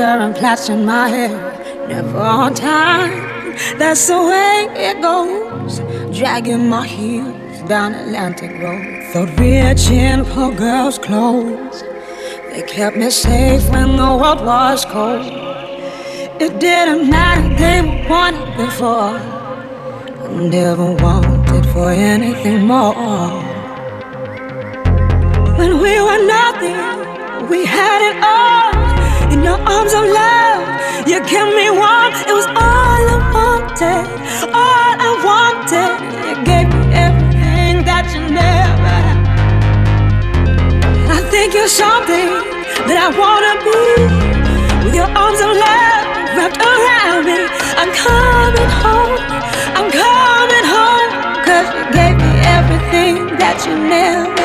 and plaits in my hair. Never on time, that's the way it goes. Dragging my heels down Atlantic Road. Thought reaching for girls' clothes. They kept me safe when the world was cold. It didn't matter, they were wanted before. I never wanted for anything more. something that I wanna be. With your arms of love wrapped around me, I'm coming home. I'm coming home. Cause you gave me everything that you never.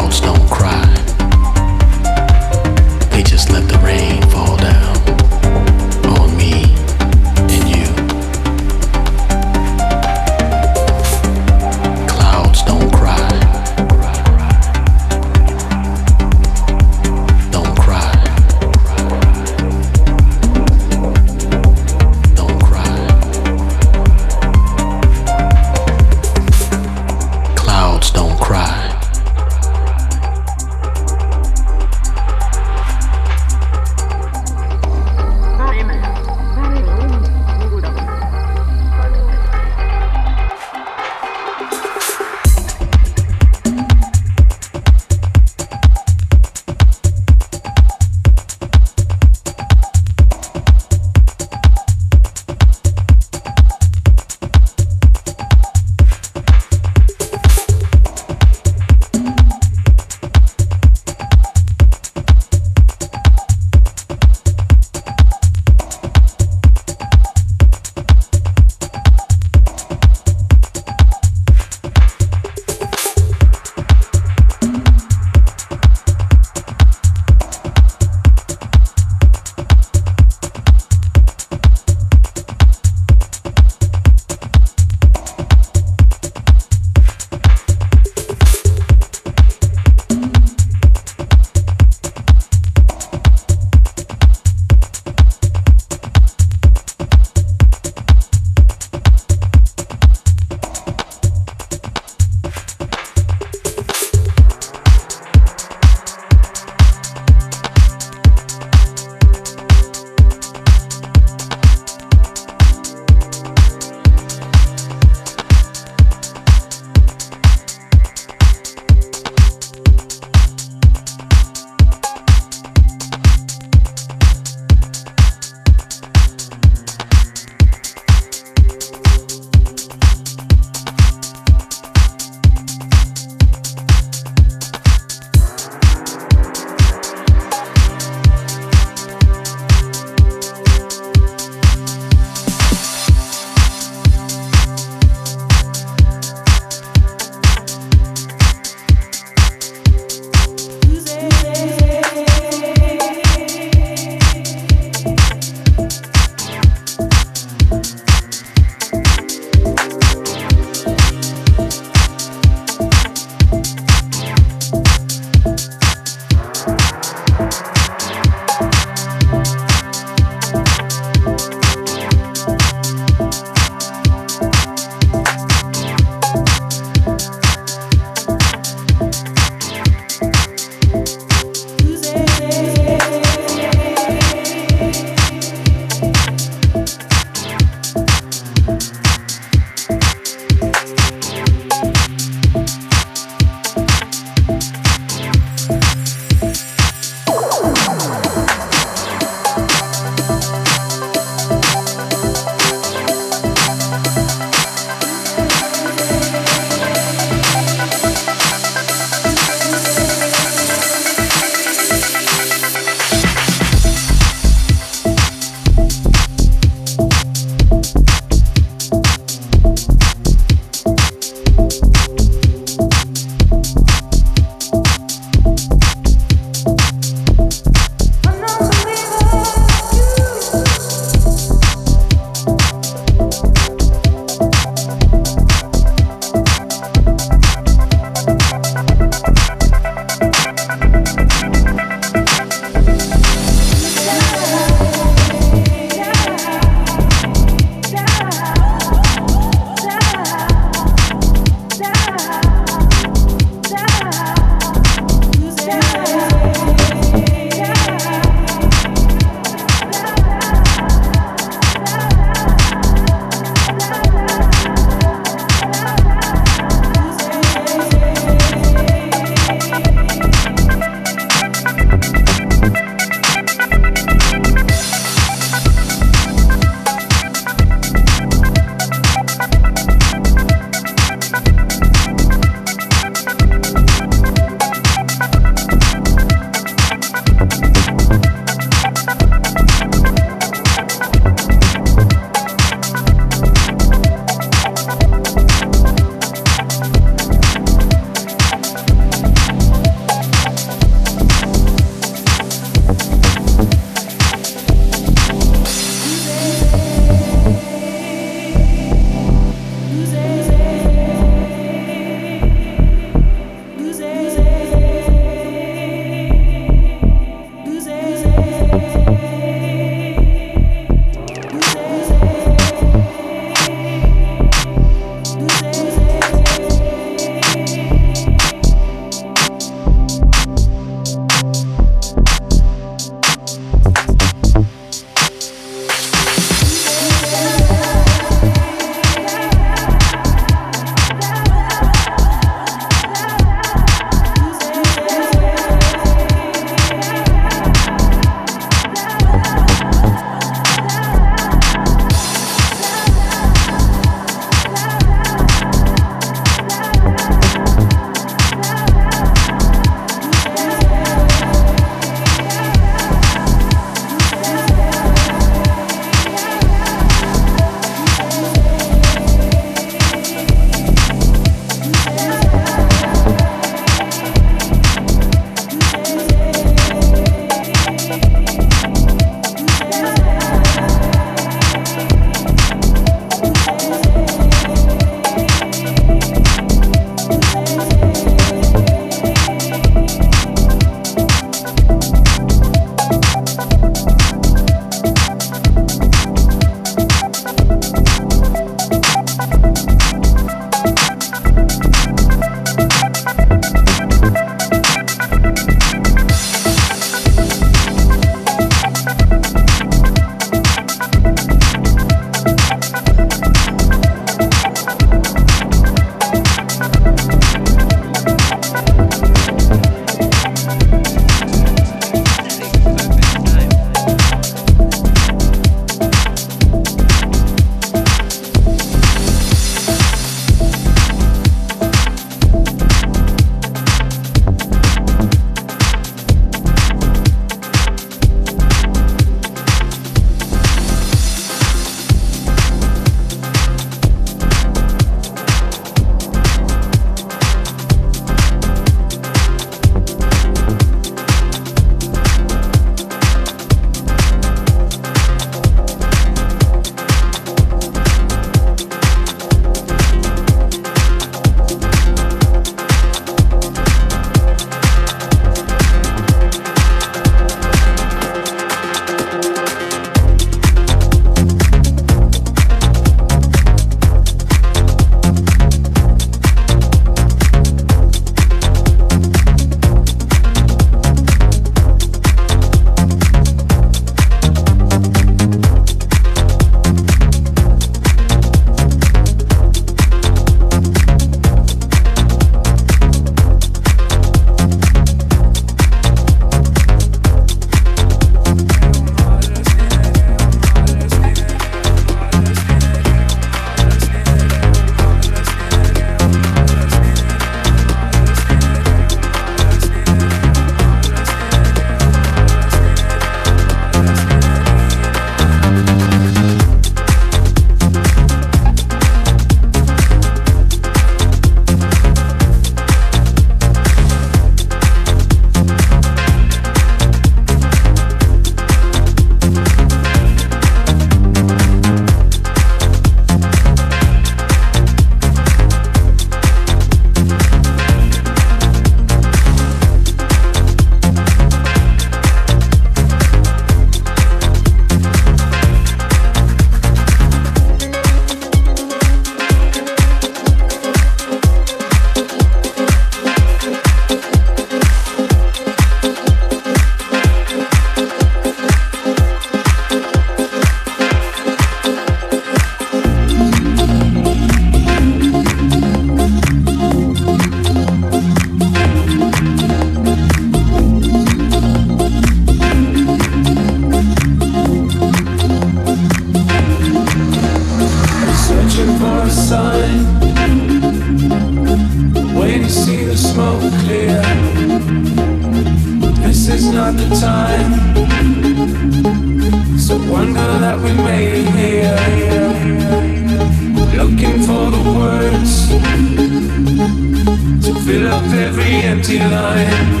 time.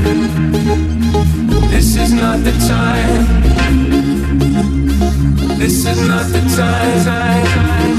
This is not the time. This is not the time.